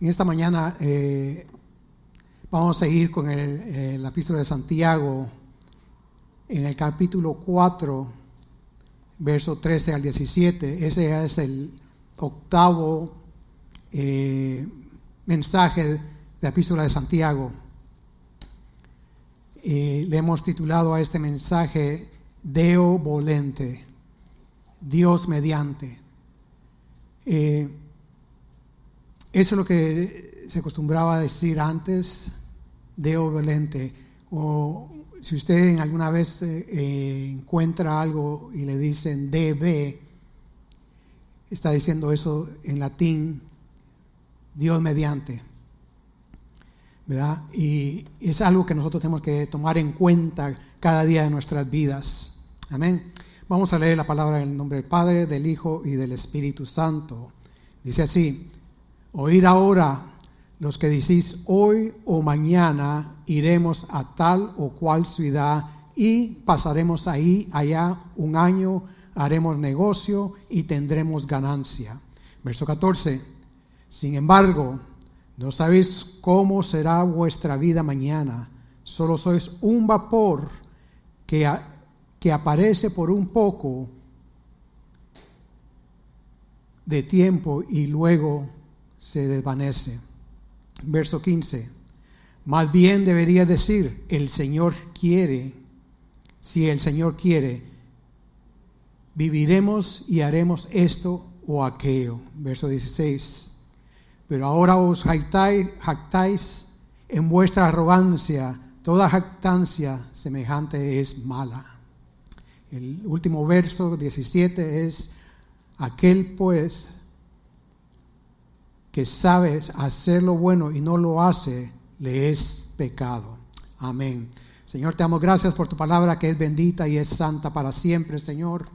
En esta mañana eh, vamos a seguir con el, la epístola de Santiago en el capítulo 4, verso 13 al 17. Ese es el octavo eh, mensaje de la epístola de Santiago. le hemos titulado a este mensaje Deo volente, Dios mediante. Eh, eso es lo que se acostumbraba a decir antes, Deo volente. O si usted alguna vez eh, eh, encuentra algo y le dicen DB, está diciendo eso en latín, Dios mediante. ¿Verdad? Y es algo que nosotros tenemos que tomar en cuenta cada día de nuestras vidas. Amén. Vamos a leer la palabra en el nombre del Padre, del Hijo y del Espíritu Santo. Dice así, oíd ahora los que decís hoy o mañana iremos a tal o cual ciudad y pasaremos ahí, allá un año, haremos negocio y tendremos ganancia. Verso 14, sin embargo, no sabéis cómo será vuestra vida mañana, solo sois un vapor que, que aparece por un poco de tiempo y luego se desvanece. Verso 15. Más bien debería decir, el Señor quiere, si el Señor quiere, viviremos y haremos esto o aquello. Verso 16. Pero ahora os jactáis, en vuestra arrogancia, toda jactancia semejante es mala. El último verso 17 es, Aquel pues que sabe hacer lo bueno y no lo hace, le es pecado. Amén. Señor, te damos gracias por tu palabra que es bendita y es santa para siempre, Señor.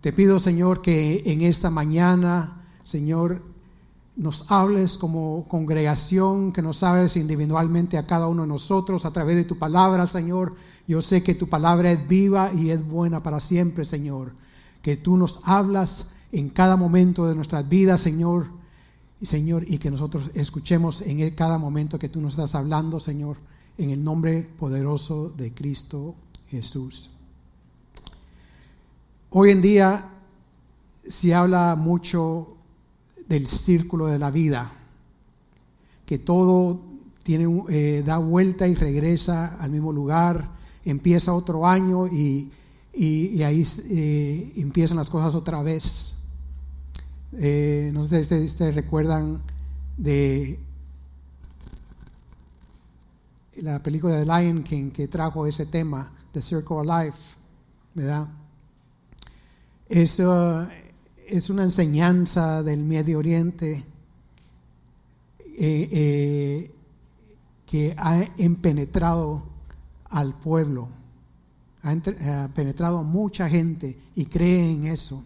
Te pido, Señor, que en esta mañana, Señor, nos hables como congregación, que nos hables individualmente a cada uno de nosotros a través de tu palabra, Señor. Yo sé que tu palabra es viva y es buena para siempre, Señor. Que tú nos hablas en cada momento de nuestras vidas, Señor. Señor, y que nosotros escuchemos en cada momento que tú nos estás hablando, Señor, en el nombre poderoso de Cristo Jesús. Hoy en día se habla mucho del círculo de la vida, que todo tiene, eh, da vuelta y regresa al mismo lugar, empieza otro año y, ahí eh, empiezan las cosas otra vez. Eh, no sé si ustedes recuerdan de la película de Lion King que trajo ese tema, The Circle of Life, ¿verdad? Eso es una enseñanza del Medio Oriente eh, eh, que ha penetrado al pueblo, ha penetrado a mucha gente y cree en eso.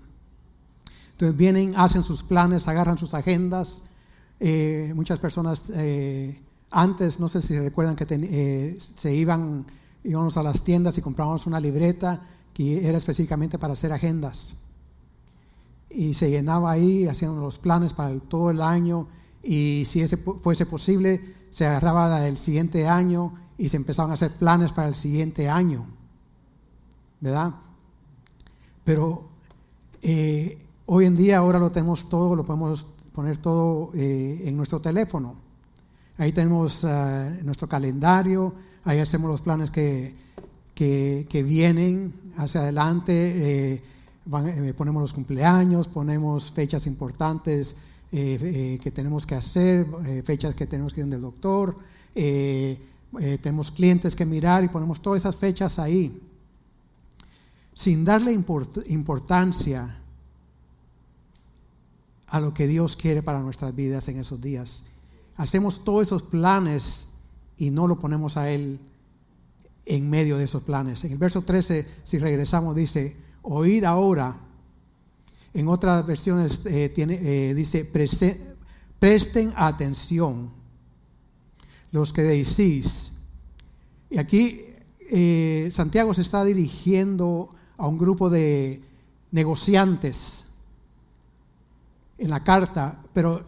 Entonces vienen, hacen sus planes, agarran sus agendas. Eh, muchas personas eh, antes, no sé si recuerdan que eh, se iban, íbamos a las tiendas y comprábamos una libreta que era específicamente para hacer agendas. Y se llenaba ahí, hacían los planes para todo el año y si ese fuese posible, se agarraba la del siguiente año y se empezaban a hacer planes para el siguiente año. ¿Verdad? Pero Hoy en día ahora lo tenemos todo, lo podemos poner todo eh, en nuestro teléfono. Ahí tenemos eh, nuestro calendario, ahí hacemos los planes que, que, vienen hacia adelante, eh, ponemos los cumpleaños, ponemos fechas importantes que tenemos que hacer, fechas que tenemos que ir del doctor, tenemos clientes que mirar y ponemos todas esas fechas ahí. Sin darle importancia a lo que Dios quiere para nuestras vidas en esos días. Hacemos todos esos planes y no lo ponemos a Él en medio de esos planes. En el verso 13, si regresamos, dice, oír ahora. En otras versiones eh, tiene, eh, dice, presten atención los que decís. Y aquí eh, Santiago se está dirigiendo a un grupo de negociantes en la carta, pero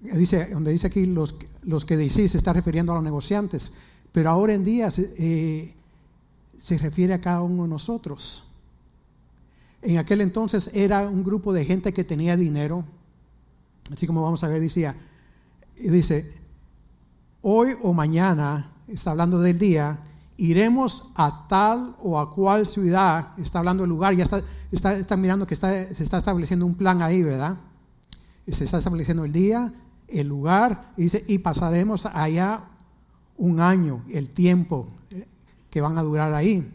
dice, donde dice aquí los, los que decís se está refiriendo a los negociantes, pero ahora en día eh, se refiere a cada uno de nosotros. En aquel entonces era un grupo de gente que tenía dinero, así como vamos a ver, decía, dice, hoy o mañana, está hablando del día, iremos a tal o a cual ciudad, está hablando del lugar, ya está, está, mirando que está, se está estableciendo un plan ahí, ¿verdad? Se está estableciendo el día, el lugar, y dice, y pasaremos allá un año, el tiempo eh, que van a durar ahí.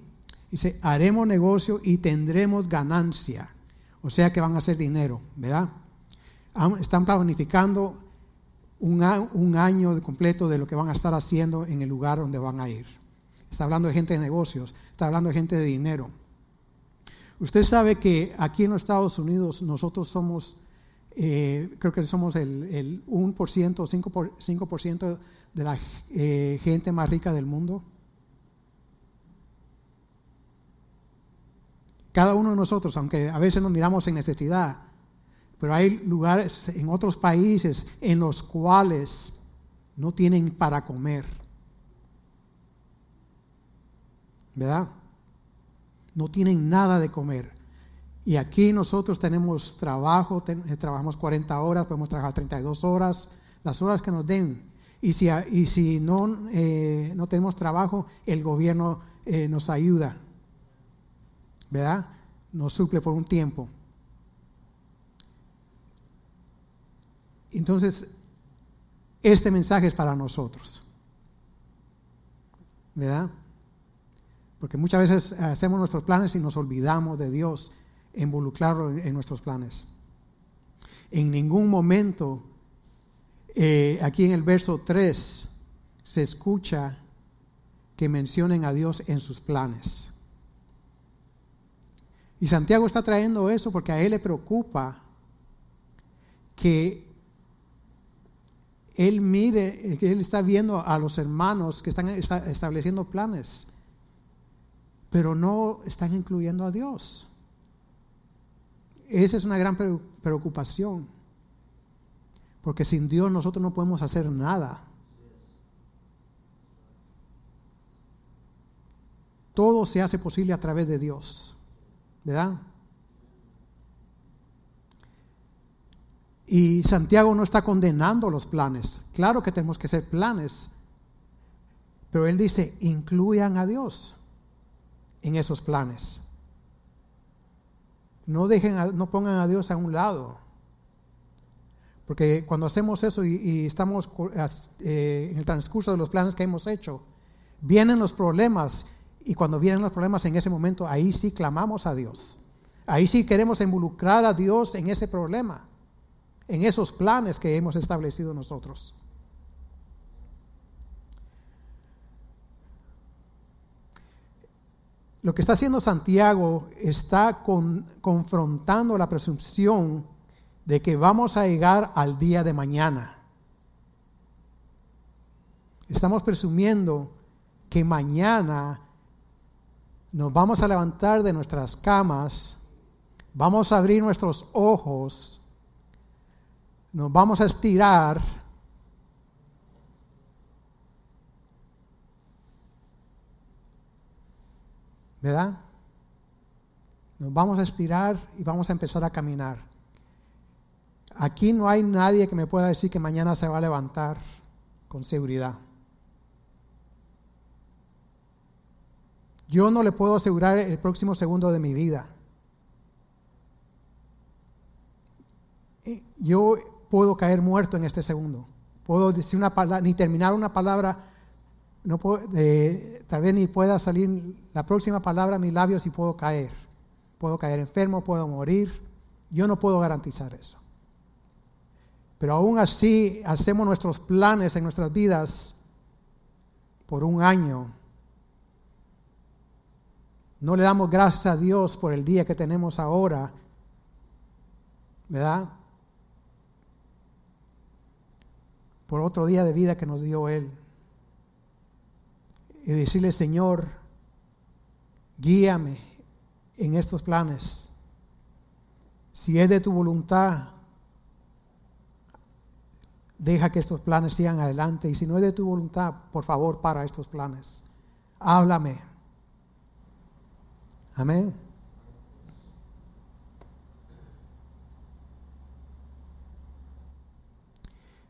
Dice, haremos negocio y tendremos ganancia. O sea que van a hacer dinero, ¿verdad? Están planificando un año completo de lo que van a estar haciendo en el lugar donde van a ir. Está hablando de gente de negocios, está hablando de gente de dinero. Usted sabe que aquí en los Estados Unidos nosotros somos, eh, creo que somos el, el 1% o 5%, de la eh, gente más rica del mundo. Cada uno de nosotros, aunque a veces nos miramos en necesidad, pero hay lugares en otros países en los cuales no tienen para comer. ¿Verdad? No tienen nada de comer. Y aquí nosotros tenemos trabajo, eh, trabajamos 40 horas, podemos trabajar 32 horas, las horas que nos den. Y si, y si no, eh, no tenemos trabajo, el gobierno eh, nos ayuda, ¿verdad? Nos suple por un tiempo. Entonces, este mensaje es para nosotros, ¿verdad? Porque muchas veces hacemos nuestros planes y nos olvidamos de Dios, involucrarlo en, nuestros planes. En ningún momento, eh, aquí en el verso 3, se escucha que mencionen a Dios en sus planes. Y Santiago está trayendo eso porque a él le preocupa que él mire, que él está viendo a los hermanos que están estableciendo planes pero no están incluyendo a Dios. Esa es una gran preocupación, porque sin Dios nosotros no podemos hacer nada. Todo se hace posible a través de Dios, ¿verdad? Y Santiago no está condenando los planes. Claro que tenemos que hacer planes, pero él dice, incluyan a Dios en esos planes. No, dejen no pongan a Dios a un lado. Porque cuando hacemos eso y, estamos eh, en el transcurso de los planes que hemos hecho, vienen los problemas y cuando vienen los problemas en ese momento, ahí sí clamamos a Dios. Ahí sí queremos involucrar a Dios en ese problema, en esos planes que hemos establecido nosotros. Lo que está haciendo Santiago está confrontando la presunción de que vamos a llegar al día de mañana. Estamos presumiendo que mañana nos vamos a levantar de nuestras camas, vamos a abrir nuestros ojos, nos vamos a estirar ¿verdad? Nos vamos a estirar y vamos a empezar a caminar. Aquí no hay nadie que me pueda decir que mañana se va a levantar con seguridad. Yo no le puedo asegurar el próximo segundo de mi vida. Eh, yo puedo caer muerto en este segundo. Puedo decir una palabra, ni terminar una palabra no puedo, tal vez ni pueda salir la próxima palabra a mis labios y puedo caer. Puedo caer enfermo, puedo morir. Yo no puedo garantizar eso. Pero aún así hacemos nuestros planes en nuestras vidas por un año. No le damos gracias a Dios por el día que tenemos ahora, ¿verdad? Por otro día de vida que nos dio Él y decirle, Señor, guíame en estos planes. Si es de tu voluntad, deja que estos planes sigan adelante y si no es de tu voluntad, por favor, para estos planes. Háblame. Amén.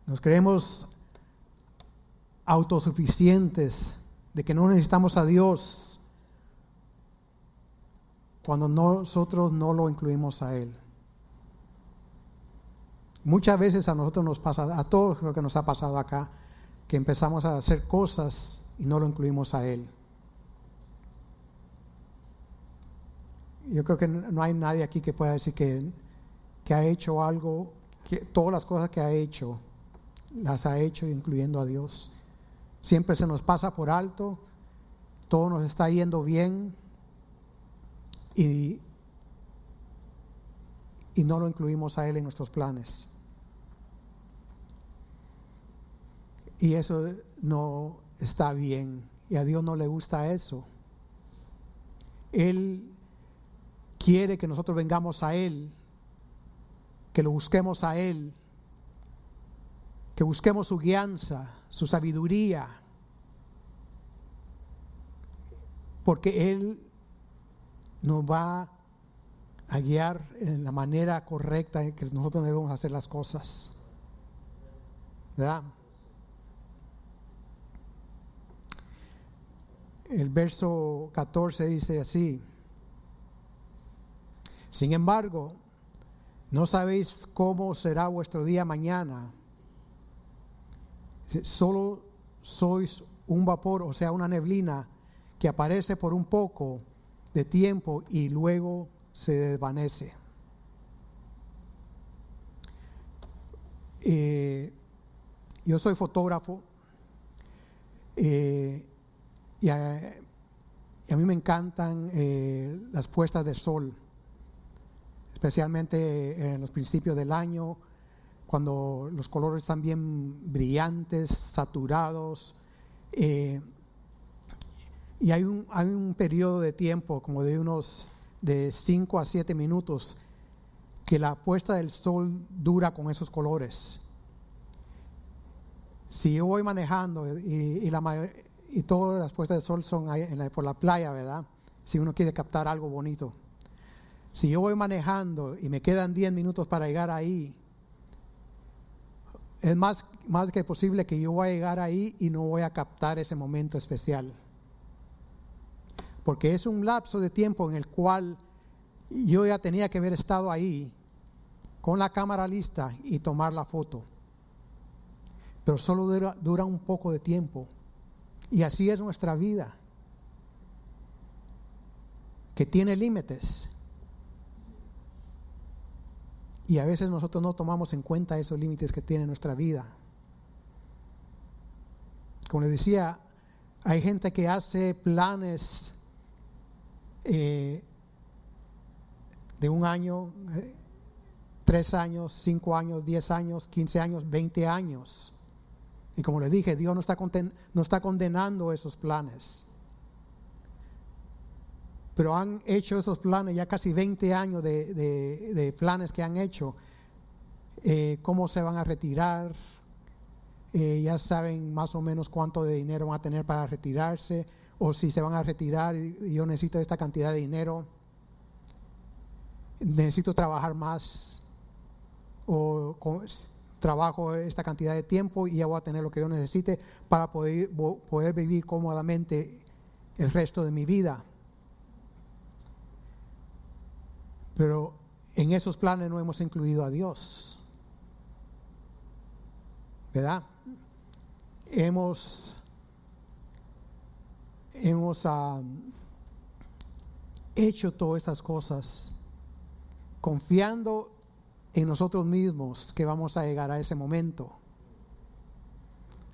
Nos creemos autosuficientes, de que no necesitamos a Dios cuando nosotros no lo incluimos a Él. Muchas veces a nosotros nos pasa, a todos lo que nos ha pasado acá, que empezamos a hacer cosas y no lo incluimos a Él. Yo creo que no hay nadie aquí que pueda decir que, que ha hecho algo, que todas las cosas que ha hecho las ha hecho incluyendo a Dios. Siempre se nos pasa por alto, todo nos está yendo bien y, y no lo incluimos a Él en nuestros planes. Y eso no está bien y a Dios no le gusta eso. Él quiere que nosotros vengamos a Él, que lo busquemos a Él que busquemos su guianza, su sabiduría, porque Él nos va a guiar en la manera correcta en que nosotros debemos hacer las cosas. ¿Verdad? El verso 14 dice así, sin embargo, no sabéis cómo será vuestro día mañana solo sois un vapor, o sea, una neblina que aparece por un poco de tiempo y luego se desvanece. Eh, yo soy fotógrafo eh, y, a, mí me encantan eh, las puestas de sol, especialmente en los principios del año cuando los colores están bien brillantes, saturados. Eh, y hay un, hay un periodo de tiempo, como de unos de 5 a 7 minutos, que la puesta del sol dura con esos colores. Si yo voy manejando y, la, y todas las puestas del sol son por la playa, ¿verdad? Si uno quiere captar algo bonito. Si yo voy manejando y me quedan 10 minutos para llegar ahí, es más, más que posible que yo voy a llegar ahí y no voy a captar ese momento especial. Porque es un lapso de tiempo en el cual yo ya tenía que haber estado ahí con la cámara lista y tomar la foto. Pero solo dura, dura un poco de tiempo. Y así es nuestra vida, que tiene límites. Y a veces nosotros no tomamos en cuenta esos límites que tiene nuestra vida. Como les decía, hay gente que hace planes eh, de un año, eh, tres años, cinco años, diez años, quince años, veinte años. Y como les dije, Dios no está, no está condenando esos planes pero han hecho esos planes, ya casi 20 años de, planes que han hecho, eh, cómo se van a retirar, eh, ya saben más o menos cuánto de dinero van a tener para retirarse, o si se van a retirar y yo necesito esta cantidad de dinero, necesito trabajar más, o trabajo esta cantidad de tiempo y ya voy a tener lo que yo necesite para poder, poder vivir cómodamente el resto de mi vida. Pero en esos planes no hemos incluido a Dios. ¿Verdad? Hemos, hemos ah, hecho todas estas cosas confiando en nosotros mismos que vamos a llegar a ese momento.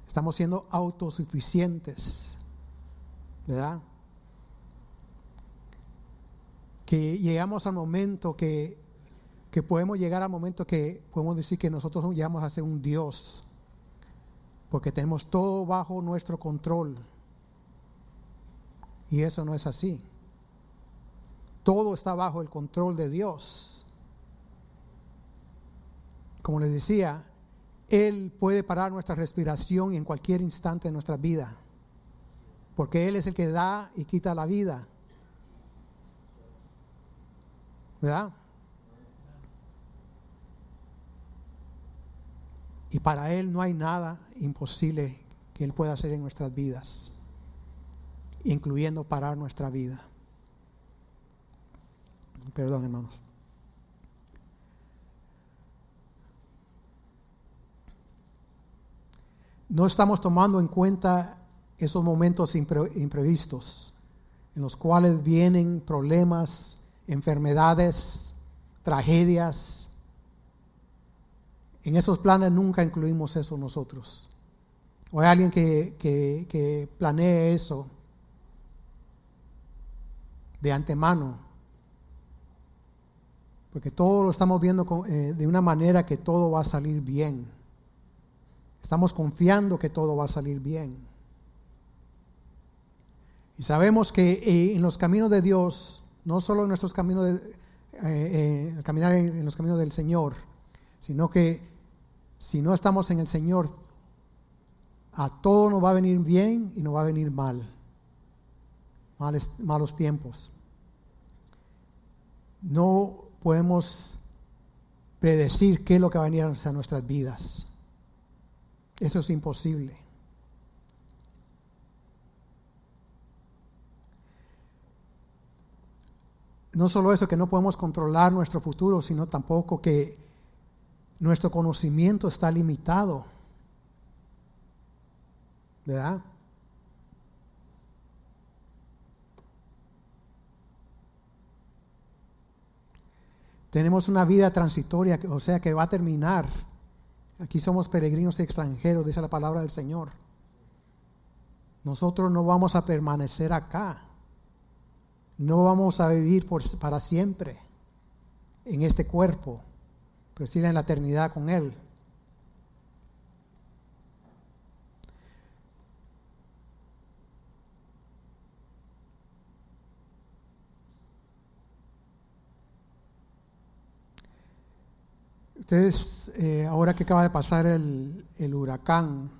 Estamos siendo autosuficientes, ¿verdad? Que llegamos al momento que, que podemos llegar al momento que podemos decir que nosotros llegamos a ser un Dios, porque tenemos todo bajo nuestro control. Y eso no es así. Todo está bajo el control de Dios. Como les decía, Él puede parar nuestra respiración en cualquier instante de nuestra vida, porque Él es el que da y quita la vida. ¿Verdad? Y para Él no hay nada imposible que Él pueda hacer en nuestras vidas, incluyendo parar nuestra vida. Perdón, hermanos. No estamos tomando en cuenta esos momentos imprevistos en los cuales vienen problemas, enfermedades, tragedias. En esos planes nunca incluimos eso nosotros. O hay alguien que, que, planee eso de antemano. Porque todo lo estamos viendo eh, de una manera que todo va a salir bien. Estamos confiando que todo va a salir bien. Y sabemos que eh, en los caminos de Dios, no solo en nuestros caminos, de, eh, caminar en, los caminos del Señor, sino que si no estamos en el Señor, a todo nos va a venir bien y nos va a venir mal. malos tiempos. No podemos predecir qué es lo que va a venir a nuestras vidas. Eso es imposible. No solo eso, que no podemos controlar nuestro futuro, sino tampoco que nuestro conocimiento está limitado. ¿Verdad? Tenemos una vida transitoria, o sea, que va a terminar. Aquí somos peregrinos extranjeros, dice la palabra del Señor. Nosotros no vamos a permanecer acá. No vamos a vivir por, para siempre en este cuerpo, pero sí en la eternidad con Él. Ustedes, eh, ahora que acaba de pasar el, huracán,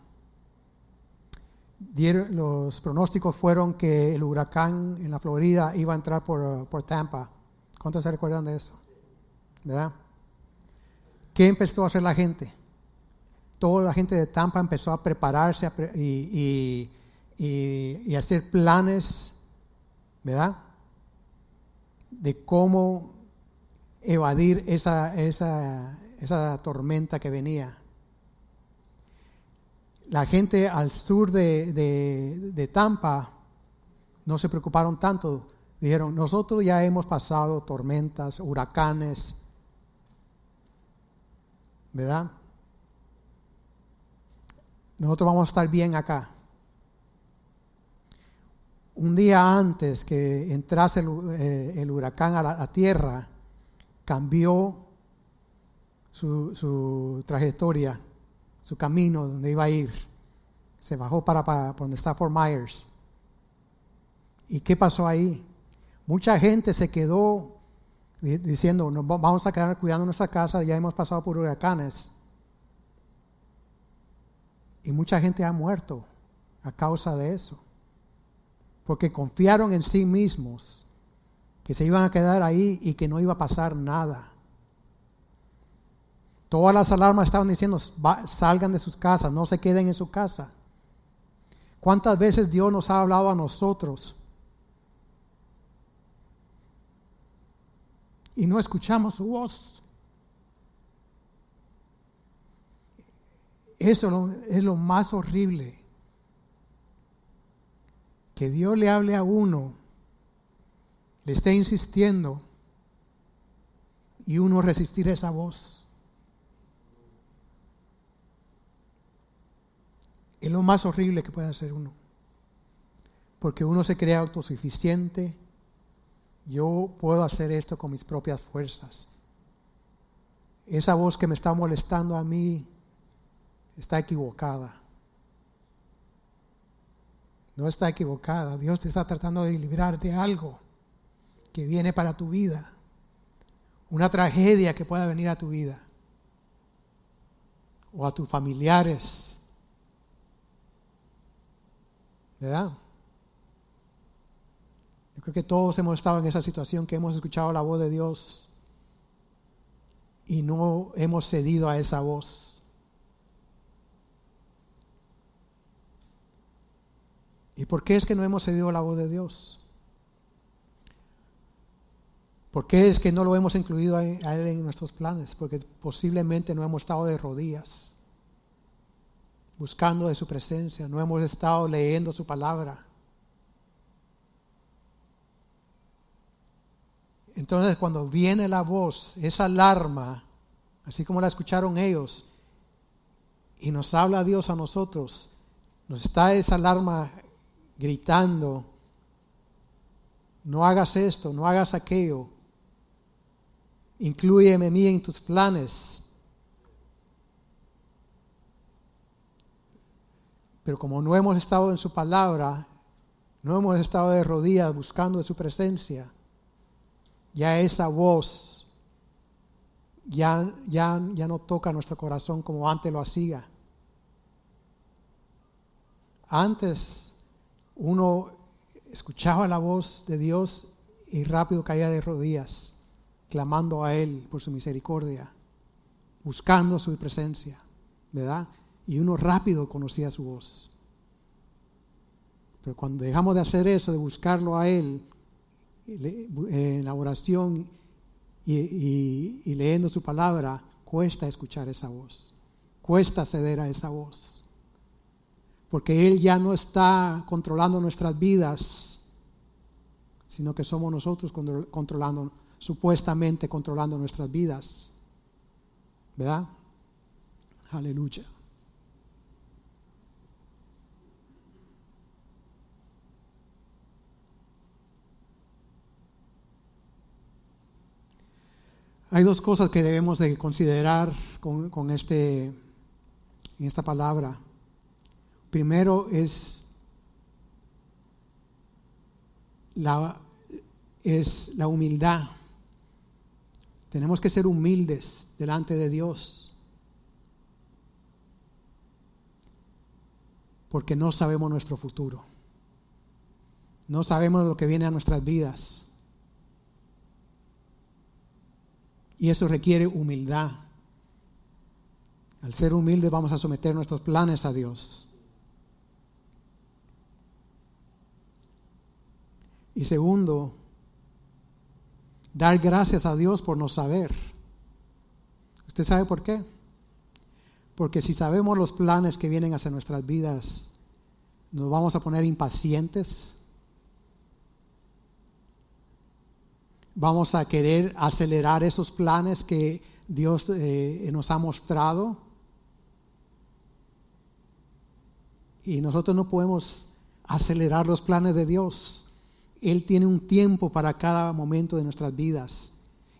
los pronósticos fueron que el huracán en la Florida iba a entrar por, por Tampa. ¿Cuántos se recuerdan de eso? ¿Verdad? ¿Qué empezó a hacer la gente? Toda la gente de Tampa empezó a prepararse y, y, y hacer planes, ¿verdad? De cómo evadir esa, esa, esa tormenta que venía. La gente al sur de, de, Tampa no se preocuparon tanto. Dijeron, nosotros ya hemos pasado tormentas, huracanes, ¿verdad? Nosotros vamos a estar bien acá. Un día antes que entrase el, eh, huracán a la tierra, cambió su, trayectoria, su camino, donde iba a ir. Se bajó para, para, donde está Fort Myers. ¿Y qué pasó ahí? Mucha gente se quedó diciendo, nos vamos a quedar cuidando nuestra casa, ya hemos pasado por huracanes. Y mucha gente ha muerto a causa de eso. Porque confiaron en sí mismos que se iban a quedar ahí y que no iba a pasar nada. Todas las alarmas estaban diciendo, salgan de sus casas, no se queden en su casa. ¿Cuántas veces Dios nos ha hablado a nosotros? Y no escuchamos su voz. Eso es lo más horrible. Que Dios le hable a uno, le esté insistiendo y uno resistir esa voz. Es lo más horrible que puede hacer uno. Porque uno se cree autosuficiente. Yo puedo hacer esto con mis propias fuerzas. Esa voz que me está molestando a mí está equivocada. No está equivocada. Dios te está tratando de librar de algo que viene para tu vida. Una tragedia que pueda venir a tu vida o a tus familiares. ¿Verdad? Yo creo que todos hemos estado en esa situación que hemos escuchado la voz de Dios y no hemos cedido a esa voz. ¿Y por qué es que no hemos cedido a la voz de Dios? ¿Por qué es que no lo hemos incluido a Él en nuestros planes? Porque posiblemente no hemos estado de rodillas, buscando de su presencia, no hemos estado leyendo su palabra. Entonces cuando viene la voz, esa alarma, así como la escucharon ellos, y nos habla Dios a nosotros, nos está esa alarma gritando, no hagas esto, no hagas aquello, Incluyeme mí en tus planes. Pero como no hemos estado en su palabra, no hemos estado de rodillas buscando su presencia, ya esa voz ya, ya, ya no toca nuestro corazón como antes lo hacía. Antes uno escuchaba la voz de Dios y rápido caía de rodillas clamando a Él por su misericordia, buscando su presencia, ¿verdad? Y uno rápido conocía su voz. Pero cuando dejamos de hacer eso, de buscarlo a Él, en la oración y, leyendo su palabra, cuesta escuchar esa voz, cuesta ceder a esa voz. Porque Él ya no está controlando nuestras vidas, sino que somos nosotros controlando supuestamente controlando nuestras vidas. ¿Verdad? Aleluya. Hay dos cosas que debemos de considerar con, con este, en esta palabra. Primero es la, es la humildad. Tenemos que ser humildes delante de Dios. Porque no sabemos nuestro futuro. No sabemos lo que viene a nuestras vidas. Y eso requiere humildad. Al ser humildes vamos a someter nuestros planes a Dios. Y segundo, dar gracias a Dios por no saber. ¿Usted sabe por qué? Porque si sabemos los planes que vienen hacia nuestras vidas, nos vamos a poner impacientes. Vamos a querer acelerar esos planes que Dios eh, nos ha mostrado. Y nosotros no podemos acelerar los planes de Dios. Él tiene un tiempo para cada momento de nuestras vidas.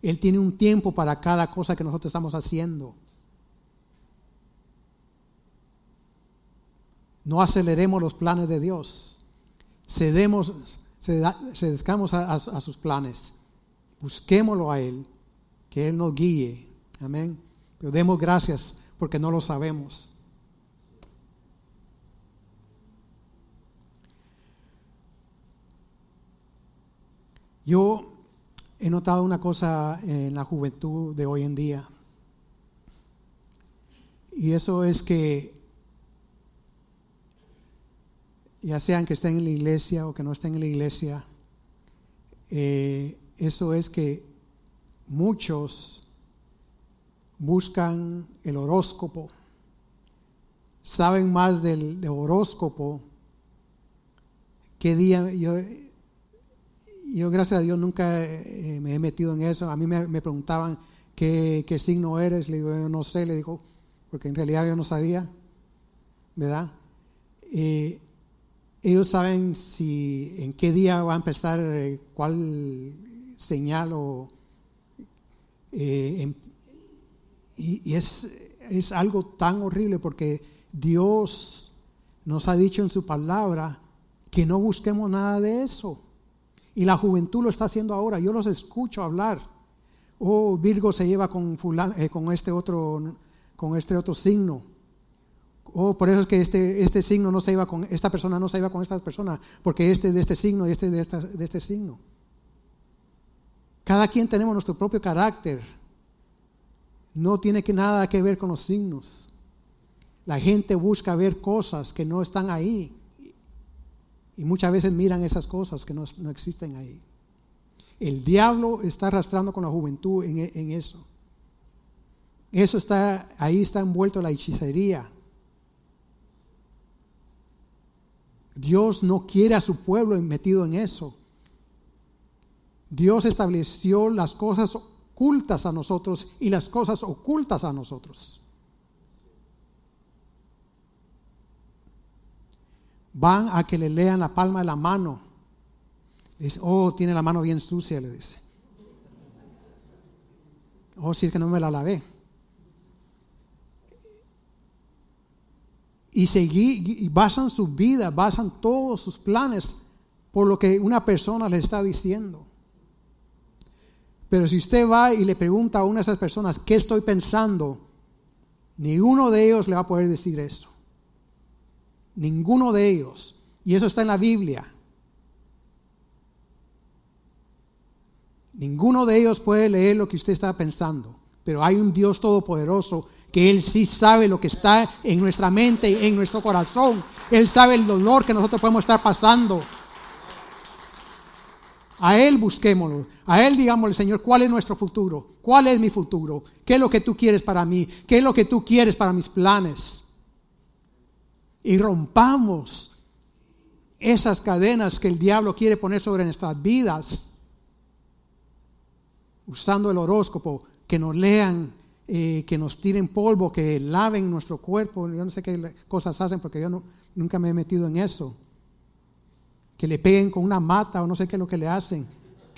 Él tiene un tiempo para cada cosa que nosotros estamos haciendo. No aceleremos los planes de Dios. Cedemos, cedamos a, a sus planes. Busquémoslo a Él, que Él nos guíe. Amén. Pero demos gracias porque no lo sabemos. Yo he notado una cosa en la juventud de hoy en día. Y eso es que, ya sean que estén en la iglesia o que no estén en la iglesia, eh, eso es que muchos buscan el horóscopo, saben más del, horóscopo, qué día, yo yo gracias a Dios nunca eh, me he metido en eso. A mí me, preguntaban ¿qué, signo eres, le digo, yo no sé, le digo, porque en realidad yo no sabía, ¿verdad? Eh, ellos saben si en qué día va a empezar eh, cuál señal o y, es, es algo tan horrible porque Dios nos ha dicho en su palabra que no busquemos nada de eso. Y la juventud lo está haciendo ahora. Yo los escucho hablar. Oh, Virgo se lleva con, eh, con este otro con este otro signo. Oh, por eso es que este, este signo no se iba con, esta persona no se iba con esta persona, porque este de este signo y este de, esta, de este signo. Cada quien tenemos nuestro propio carácter. No tiene que nada que ver con los signos. La gente busca ver cosas que no están ahí. Y muchas veces miran esas cosas que no, existen ahí. El diablo está arrastrando con la juventud en, en eso. Eso está, ahí está envuelto la hechicería. Dios no quiere a su pueblo metido en eso. Dios estableció las cosas ocultas a nosotros y las cosas ocultas a nosotros. Van a que le lean la palma de la mano. Dice, oh, tiene la mano bien sucia, le dice. Oh, si es que no me la lavé. Y seguí, y basan su vida, basan todos sus planes por lo que una persona le está diciendo. Pero si usted va y le pregunta a una de esas personas, ¿qué estoy pensando? Ninguno de ellos le va a poder decir eso. Ninguno de ellos. Y eso está en la Biblia. Ninguno de ellos puede leer lo que usted está pensando. Pero hay un Dios todopoderoso que Él sí sabe lo que está en nuestra mente, y en nuestro corazón. Él sabe el dolor que nosotros podemos estar pasando. A Él busquémoslo. A Él digámosle, Señor, ¿cuál es nuestro futuro? ¿Cuál es mi futuro? ¿Qué es lo que tú quieres para mí? ¿Qué es lo que tú quieres para mis planes? Y rompamos esas cadenas que el diablo quiere poner sobre nuestras vidas. Usando el horóscopo, que nos lean, eh, que nos tiren polvo, que laven nuestro cuerpo. Yo no sé qué cosas hacen porque yo nunca me he metido en eso que le peguen con una mata o no sé qué es lo que le hacen,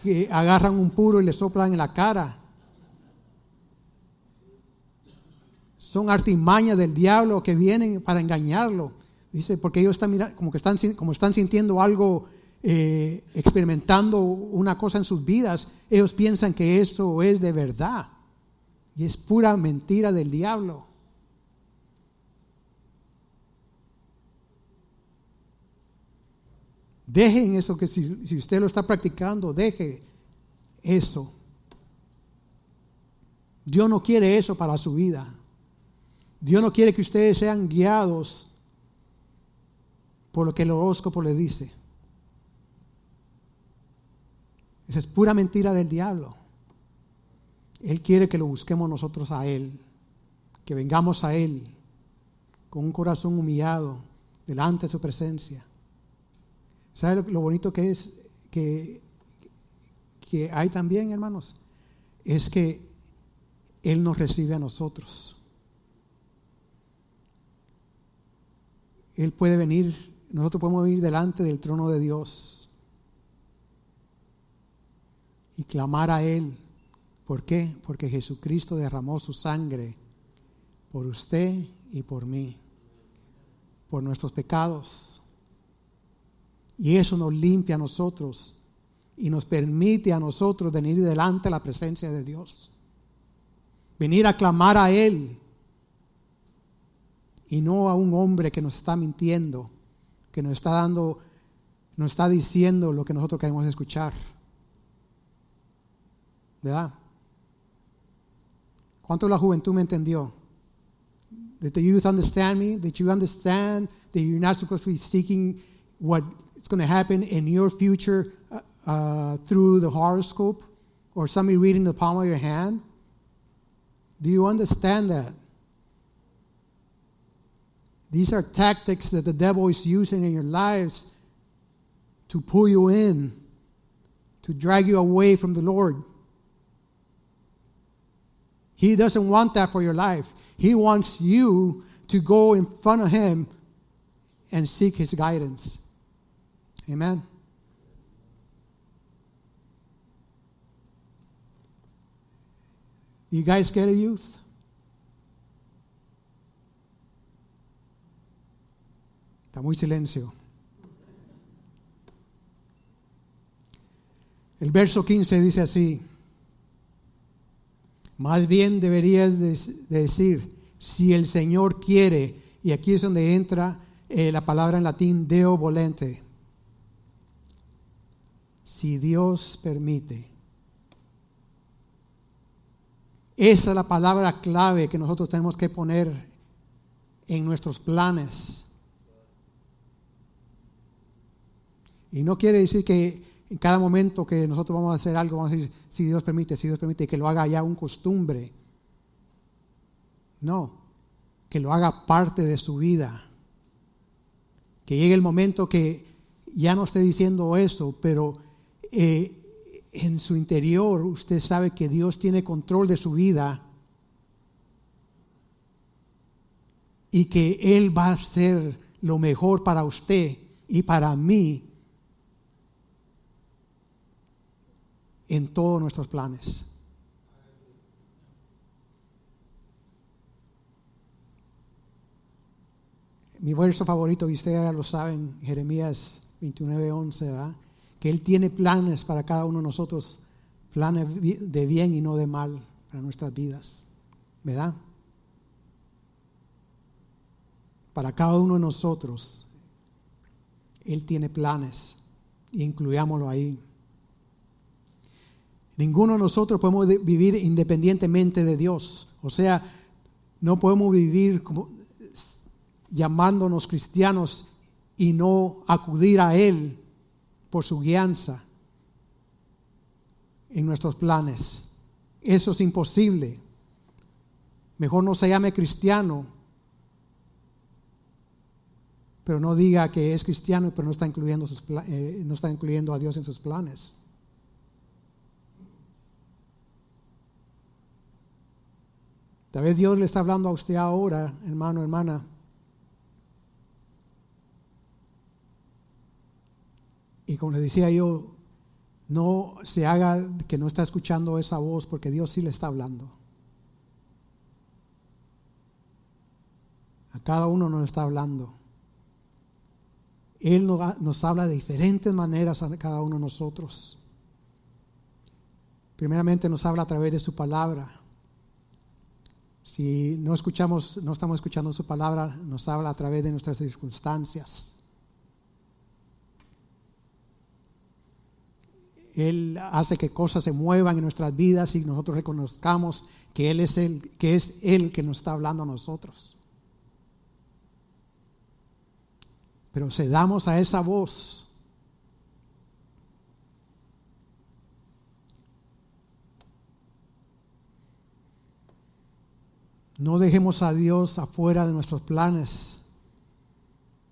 que agarran un puro y le soplan en la cara. Son artimañas del diablo que vienen para engañarlo. Dice, porque ellos están mirando, como que están, como están sintiendo algo, eh, experimentando una cosa en sus vidas, ellos piensan que eso es de verdad. Y es pura mentira del diablo. Dejen eso que si, usted lo está practicando, deje eso. Dios no quiere eso para su vida. Dios no quiere que ustedes sean guiados por lo que el horóscopo le dice. Esa es pura mentira del diablo. Él quiere que lo busquemos nosotros a Él, que vengamos a Él con un corazón humillado delante de su presencia. ¿Sabe lo, bonito que es que, que hay también, hermanos? Es que Él nos recibe a nosotros. Él puede venir, nosotros podemos venir delante del trono de Dios y clamar a Él. ¿Por qué? Porque Jesucristo derramó su sangre por usted y por mí, por nuestros pecados. Y eso nos limpia a nosotros y nos permite a nosotros venir delante de la presencia de Dios. Venir a clamar a Él y no a un hombre que nos está mintiendo, que nos está dando, nos está diciendo lo que nosotros queremos escuchar. ¿Verdad? ¿Cuánto la juventud me entendió? Did the youth understand me? Did you understand that you're not supposed to be seeking what it's going to happen in your future uh, uh, through the horoscope or somebody reading the palm of your hand? Do you understand that? These are tactics that the devil is using in your lives to pull you in, to drag you away from the Lord. He doesn't want that for your life. He wants you to go in front of Him and seek His guidance. Amen. You guys get a youth? Está muy silencio. El verso 15 dice así, más bien deberías de decir, si el Señor quiere, y aquí es donde entra eh, la palabra en latín deo volente, si Dios permite. Esa es la palabra clave que nosotros tenemos que poner en nuestros planes. Y no quiere decir que en cada momento que nosotros vamos a hacer algo, vamos a decir, si Dios permite, si Dios permite, que lo haga ya un costumbre. No, que lo haga parte de su vida. Que llegue el momento que ya no esté diciendo eso, pero eh, en su interior usted sabe que Dios tiene control de su vida y que Él va a hacer lo mejor para usted y para mí en todos nuestros planes. Mi verso favorito, y ustedes ya lo saben, Jeremías 29:11, que Él tiene planes para cada uno de nosotros, planes de bien y no de mal para nuestras vidas, ¿verdad? Para cada uno de nosotros, Él tiene planes, incluyámoslo ahí. Ninguno de nosotros podemos vivir independientemente de Dios. O sea, no podemos vivir como llamándonos cristianos y no acudir a Él por su guianza en nuestros planes. Eso es imposible. Mejor no se llame cristiano, pero no diga que es cristiano, pero no está incluyendo, sus, eh, no está incluyendo a Dios en sus planes. Tal vez Dios le está hablando a usted ahora, hermano, hermana. Y como le decía yo, no se haga que no está escuchando esa voz porque Dios sí le está hablando. A cada uno nos está hablando. Él nos habla de diferentes maneras a cada uno de nosotros. Primeramente nos habla a través de su palabra. Si no escuchamos, no estamos escuchando su palabra, nos habla a través de nuestras circunstancias. Él hace que cosas se muevan en nuestras vidas y nosotros reconozcamos que Él es el que es Él que nos está hablando a nosotros. Pero cedamos a esa voz No dejemos a Dios afuera de nuestros planes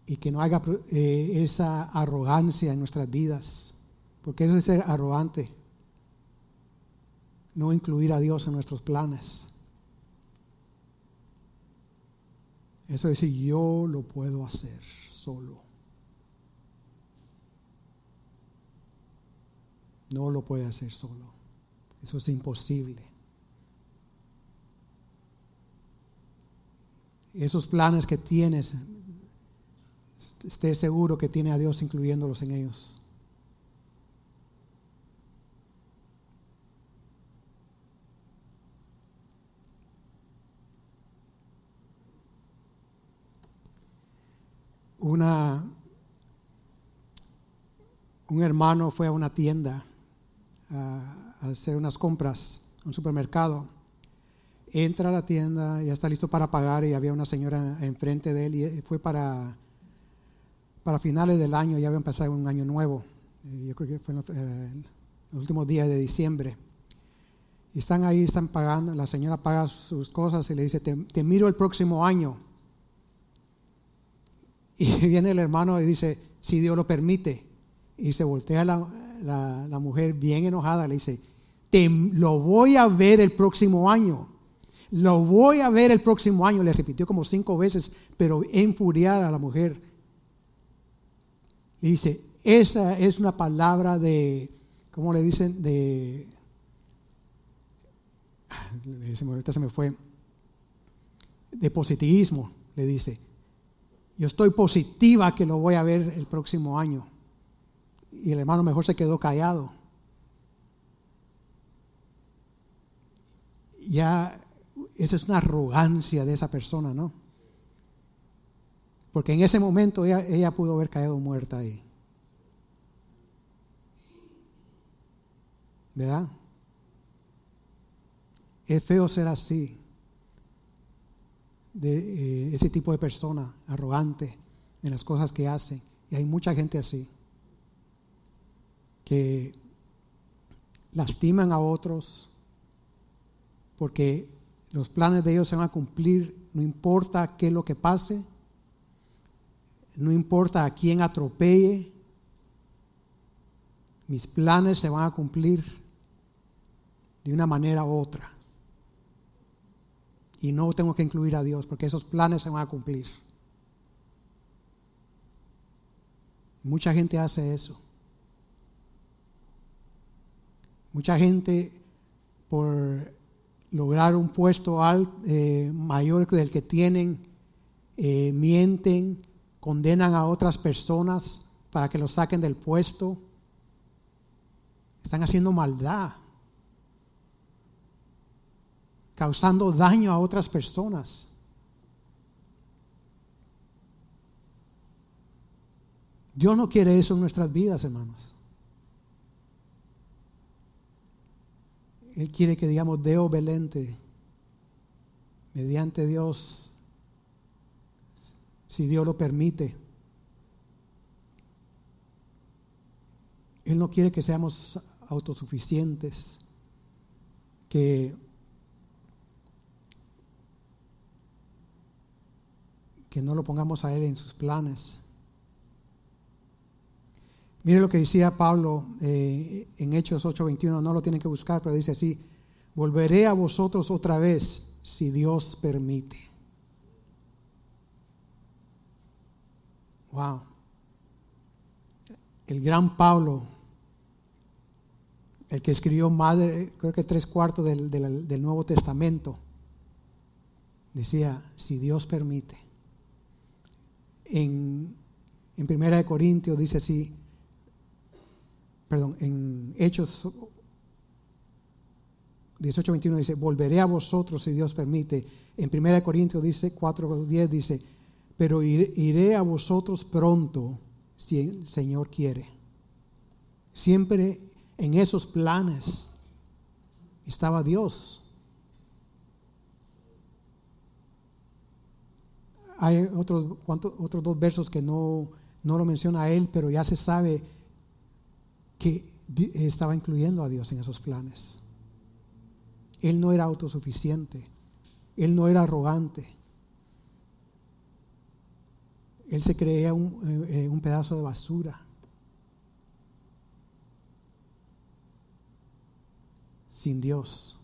y que no haga eh, esa arrogancia en nuestras vidas, porque eso es ser arrogante, no incluir a Dios en nuestros planes. Eso es decir, yo lo puedo hacer solo. No lo puede hacer solo. Eso es imposible. esos planes que tienes, esté seguro que tiene a Dios incluyéndolos en ellos. Una, un hermano fue a una tienda a, hacer unas compras, a un supermercado entra a la tienda, ya está listo para pagar y había una señora enfrente de él y fue para, para finales del año, ya había empezado un año nuevo, yo creo que fue en eh, los, últimos días de diciembre. Y están ahí, están pagando, la señora paga sus cosas y le dice, te, miro el próximo año. Y viene el hermano y dice, si Dios lo permite. Y se voltea la, la, mujer bien enojada, le dice, te lo voy a ver el próximo año. Lo voy a ver el próximo año, le repitió como cinco veces, pero enfuriada la mujer. Y dice, esa es una palabra de, ¿cómo le dicen? De, ahorita se me fue, de positivismo, le dice. Yo estoy positiva que lo voy a ver el próximo año. Y el hermano mejor se quedó callado. Ya Esa es una arrogancia de esa persona, ¿no? Porque en ese momento ella, pudo haber caído muerta ahí. ¿Verdad? Es feo ser así, de eh, ese tipo de persona, arrogante en las cosas que hace. Y hay mucha gente así, que lastiman a otros porque los planes de ellos se van a cumplir, no importa qué es lo que pase, no importa a quién atropelle, mis planes se van a cumplir de una manera u otra. Y no tengo que incluir a Dios porque esos planes se van a cumplir. Mucha gente hace eso. Mucha gente por lograr un puesto eh, mayor del que tienen, eh, mienten, condenan a otras personas para que los saquen del puesto. Están haciendo maldad, causando daño a otras personas. Dios no quiere eso en nuestras vidas, hermanos. Él quiere que digamos Deo Belente, mediante Dios, si Dios lo permite. Él no quiere que seamos autosuficientes, que, que no lo pongamos a Él en sus planes. Mire lo que decía Pablo eh, en Hechos 8:21, no lo tienen que buscar, pero dice así, volveré a vosotros otra vez si Dios permite. Wow. El gran Pablo, el que escribió más creo que tres cuartos del, del Nuevo Testamento, decía, si Dios permite. En, en Primera de Corintios dice así, perdón, en Hechos 18, 21 dice, volveré a vosotros si Dios permite. En 1 Corintios dice, 4, 10 dice, pero iré a vosotros pronto si el Señor quiere. Siempre en esos planes estaba Dios. Hay otros, otros dos versos que no, no lo menciona él, pero ya se sabe que estaba incluyendo a Dios en esos planes. Él no era autosuficiente, él no era arrogante. Él se creía un, eh, un pedazo de basura. Sin Dios.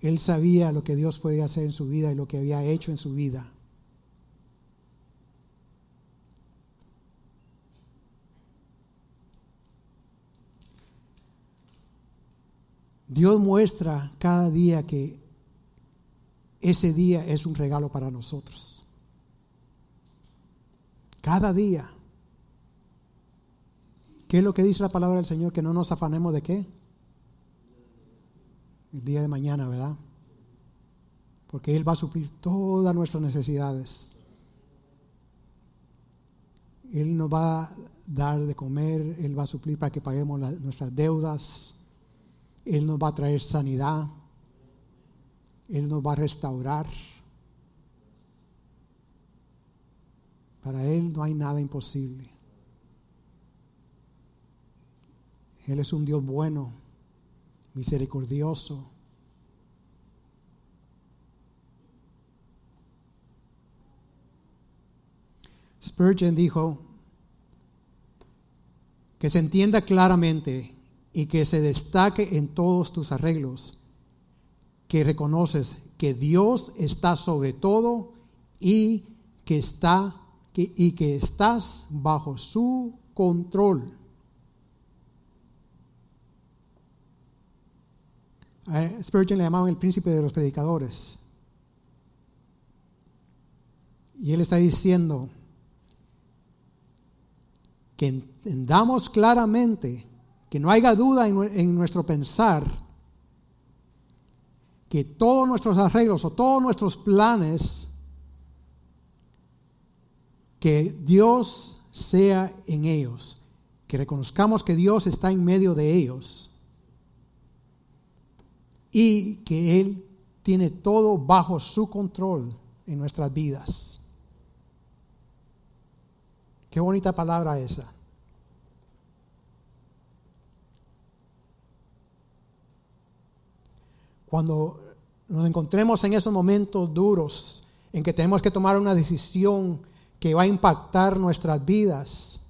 Él sabía lo que Dios podía hacer en su vida y lo que había hecho en su vida. Dios muestra cada día que ese día es un regalo para nosotros. Cada día. ¿Qué es lo que dice la palabra del Señor? Que no nos afanemos de qué? El día de mañana, ¿verdad? Porque Él va a suplir todas nuestras necesidades. Él nos va a dar de comer, Él va a suplir para que paguemos nuestras deudas. Él nos va a traer sanidad. Él nos va a restaurar. Para Él no hay nada imposible. Él es un Dios bueno, misericordioso. Spurgeon dijo que se entienda claramente y que se destaque en todos tus arreglos, que reconoces que Dios está sobre todo y que está y que estás bajo su control. A Spurgeon le llamaban el príncipe de los predicadores. Y él está diciendo que entendamos claramente que no haya duda en, nuestro pensar que todos nuestros arreglos o todos nuestros planes, que Dios sea en ellos, que reconozcamos que Dios está en medio de ellos y que Él tiene todo bajo su control en nuestras vidas. Qué bonita palabra esa. Cuando nos encontremos en esos momentos duros en que tenemos que tomar una decisión que va a impactar nuestras vidas,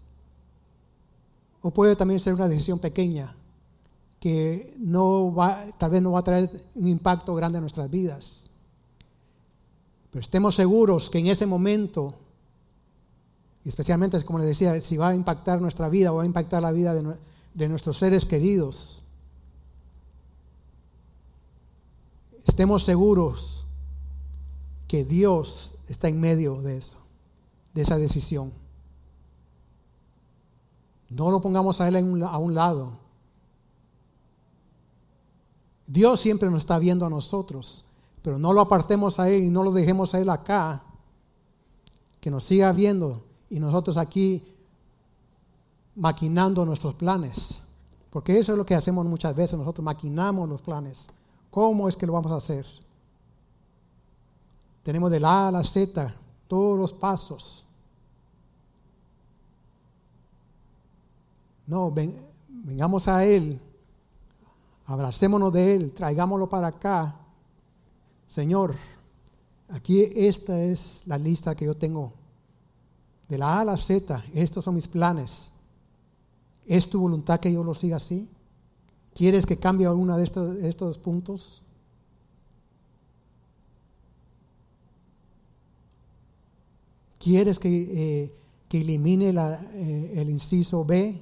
o puede también ser una decisión pequeña que no va, tal vez no va a traer un impacto grande en nuestras vidas. Pero estemos seguros que en ese momento, especialmente como les decía, si va a impactar nuestra vida o va a impactar la vida de nuestros seres queridos, estemos seguros que Dios está en medio de eso, de esa decisión. No lo pongamos a Él a un lado. Dios siempre nos está viendo a nosotros, pero no lo apartemos a Él y no lo dejemos a Él acá, que nos siga viendo y nosotros aquí maquinando nuestros planes. Porque eso es lo que hacemos muchas veces, nosotros maquinamos los planes. ¿Cómo es que lo vamos a hacer? Tenemos de la A a la Z todos los pasos. No, vengamos a Él, abracémonos de Él, traigámoslo para acá. Señor, aquí esta es la lista que yo tengo. De la A a la Z, estos son mis planes. ¿Es tu voluntad que yo lo siga así? ¿Quieres que cambie alguno de estos, puntos? ¿Quieres que, eh, elimine eh, el inciso B?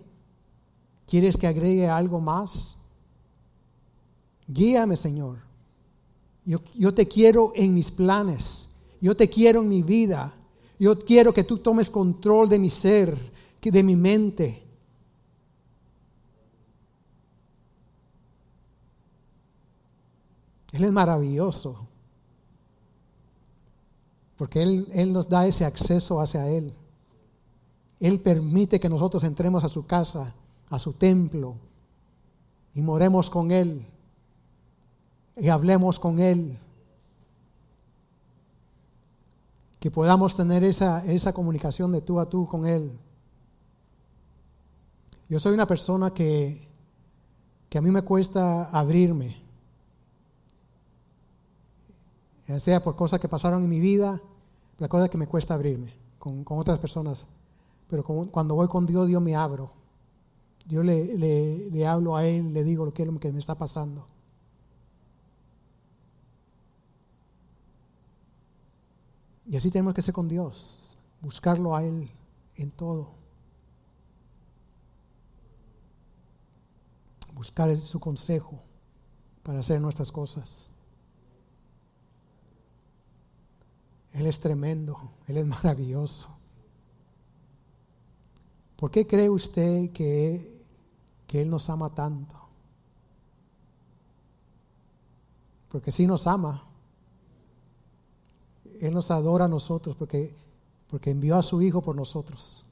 ¿Quieres que agregue algo más? Guíame, Señor. Yo, te quiero en mis planes. Yo te quiero en mi vida. Yo quiero que tú tomes control de mi ser, de mi mente. Él es maravilloso. Porque Él nos da ese acceso hacia Él. Él permite que nosotros entremos a su casa, a su templo, y moremos con Él, y hablemos con Él. Que podamos tener esa, esa comunicación de tú a tú con Él. Yo soy una persona que, que a mí me cuesta abrirme ya sea por cosas que pasaron en mi vida, la cosa que me cuesta abrirme con, otras personas. Pero cuando voy con Dios, Dios me abro. Yo le, le, hablo a Él, le digo lo que, lo que me está pasando. Y así tenemos que ser con Dios, buscarlo a Él en todo. Buscar su consejo para hacer nuestras cosas. Él es tremendo, Él es maravilloso. ¿Por qué cree usted que, que Él nos ama tanto? Porque sí nos ama. Él nos adora a nosotros porque, porque envió a su Hijo por nosotros.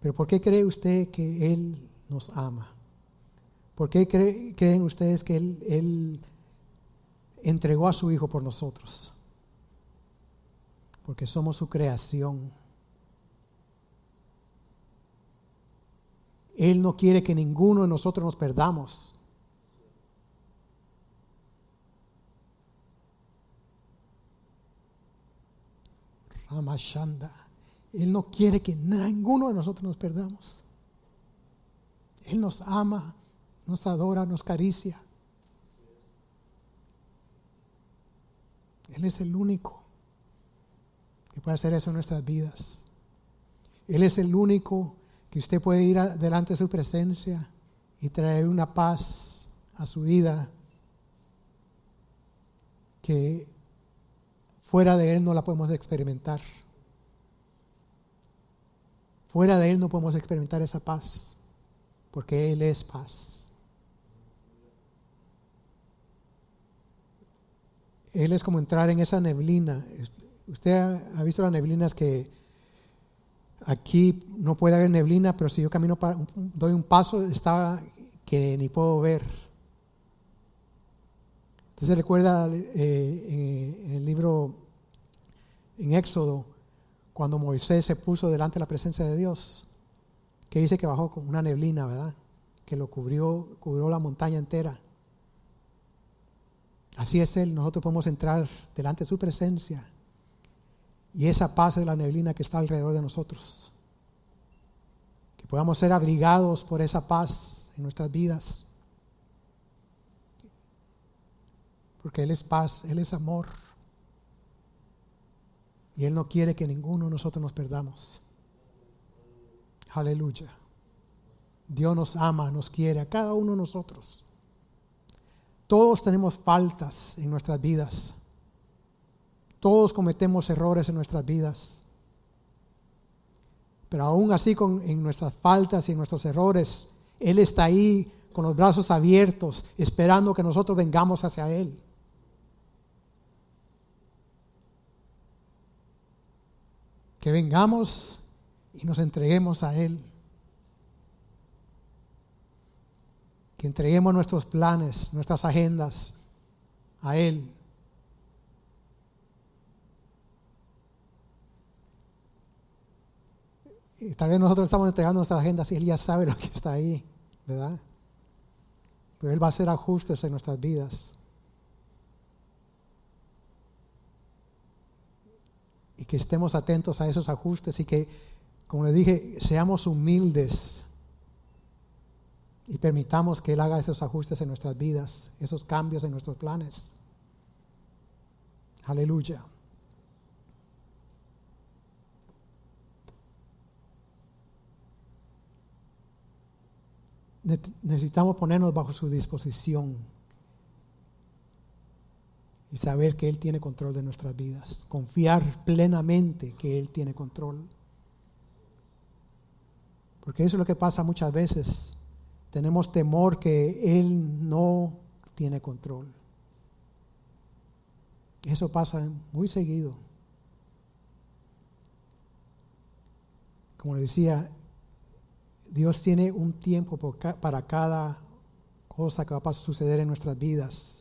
Pero ¿por qué cree usted que Él nos ama? ¿Por qué creen ustedes que Él, él entregó a su Hijo por nosotros, porque somos su creación. Él no quiere que ninguno de nosotros nos perdamos. Ramashanda. Él no quiere que ninguno de nosotros nos perdamos. Él nos ama, nos adora, nos caricia. Él es el único que puede hacer eso en nuestras vidas. Él es el único que usted puede ir delante de su presencia y traer una paz a su vida que fuera de Él no la podemos experimentar. Fuera de Él no podemos experimentar esa paz, porque Él es paz. Él es como entrar en esa neblina. Usted ha visto las neblinas que aquí no puede haber neblina, pero si yo camino, para, doy un paso, está que ni puedo ver. Entonces recuerda eh, en el libro, en Éxodo, cuando Moisés se puso delante de la presencia de Dios, que dice que bajó con una neblina, ¿verdad? Que lo cubrió, cubrió la montaña entera. Así es Él, nosotros podemos entrar delante de su presencia y esa paz es la neblina que está alrededor de nosotros. Que podamos ser abrigados por esa paz en nuestras vidas. Porque Él es paz, Él es amor. Y Él no quiere que ninguno de nosotros nos perdamos. Aleluya. Dios nos ama, nos quiere a cada uno de nosotros. Todos tenemos faltas en nuestras vidas. Todos cometemos errores en nuestras vidas. Pero aún así, con, en nuestras faltas y en nuestros errores, Él está ahí con los brazos abiertos, esperando que nosotros vengamos hacia Él. Que vengamos y nos entreguemos a Él. Que entreguemos nuestros planes, nuestras agendas a Él. Y tal vez nosotros estamos entregando nuestra agenda si Él ya sabe lo que está ahí, ¿verdad? Pero Él va a hacer ajustes en nuestras vidas. Y que estemos atentos a esos ajustes y que, como le dije, seamos humildes y permitamos que Él haga esos ajustes en nuestras vidas, esos cambios en nuestros planes. Aleluya. necesitamos ponernos bajo su disposición y saber que Él tiene control de nuestras vidas, confiar plenamente que Él tiene control. Porque eso es lo que pasa muchas veces. Tenemos temor que Él no tiene control. Eso pasa muy seguido. Como le decía, Dios tiene un tiempo para cada cosa que va a suceder en nuestras vidas.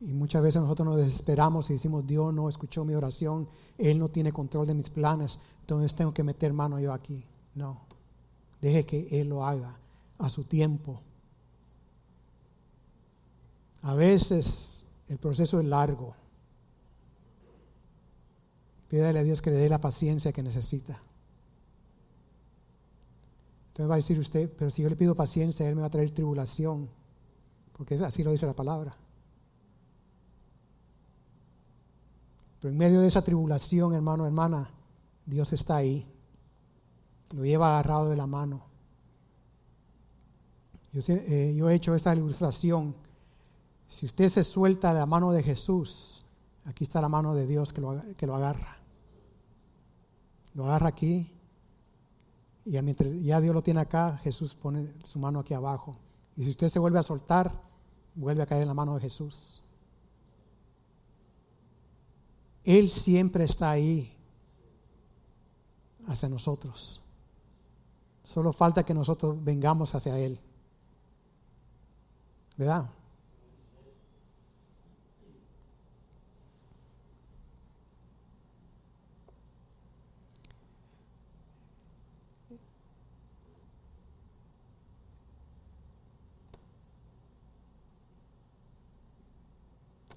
Y muchas veces nosotros nos desesperamos y decimos, Dios no escuchó mi oración, Él no tiene control de mis planes, entonces tengo que meter mano yo aquí. No, deje que Él lo haga a su tiempo. A veces el proceso es largo. Pídale a Dios que le dé la paciencia que necesita. Entonces va a decir usted, pero si yo le pido paciencia, Él me va a traer tribulación, porque así lo dice la palabra. Pero en medio de esa tribulación, hermano, hermana, Dios está ahí. Lo lleva agarrado de la mano. Yo, eh, yo he hecho esta ilustración. Si usted se suelta de la mano de Jesús, aquí está la mano de Dios que lo, que lo agarra. Lo agarra aquí y mientras ya Dios lo tiene acá, Jesús pone su mano aquí abajo. Y si usted se vuelve a soltar, vuelve a caer en la mano de Jesús. Él siempre está ahí hacia nosotros. Solo falta que nosotros vengamos hacia Él. ¿Verdad?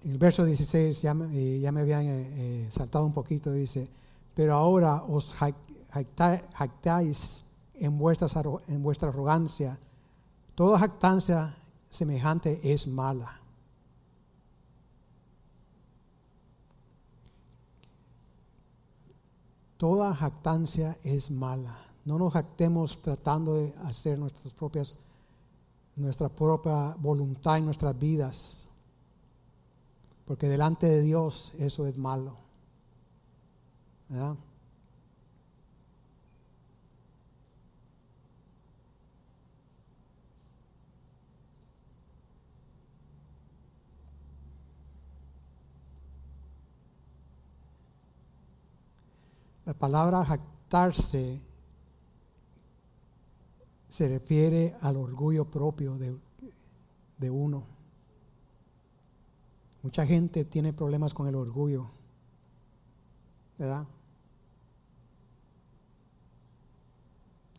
El verso 16 ya me, eh, ya me habían eh, eh, saltado un poquito, dice, pero ahora os jactáis en, vuestras, en vuestra arrogancia. Toda jactancia semejante es mala. Toda jactancia es mala. No nos jactemos tratando de hacer nuestras propias, nuestra propia voluntad en nuestras vidas porque delante de Dios eso es malo. La palabra jactarse se refiere al orgullo propio de, de uno. Mucha gente tiene problemas con el orgullo, ¿verdad?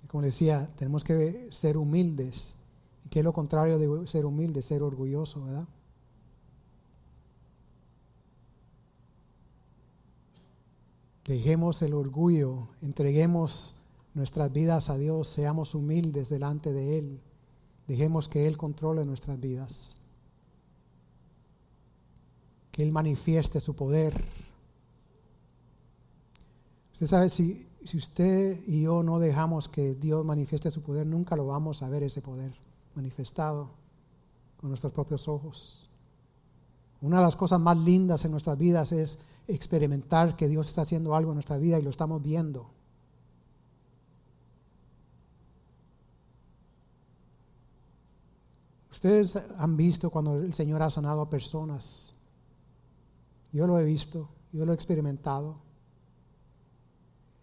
Como decía, tenemos que ser humildes. ¿Y qué es lo contrario de ser humilde? Ser orgulloso, ¿verdad? Dejemos el orgullo, entreguemos nuestras vidas a Dios, seamos humildes delante de Él, dejemos que Él controle nuestras vidas, que Él manifieste su poder. Usted sabe, si, si usted y yo no dejamos que Dios manifieste su poder, nunca lo vamos a ver ese poder manifestado con nuestros propios ojos. Una de las cosas más lindas en nuestras vidas es experimentar que Dios está haciendo algo en nuestra vida y lo estamos viendo. Ustedes han visto cuando el Señor ha sanado a personas. Yo lo he visto, yo lo he experimentado.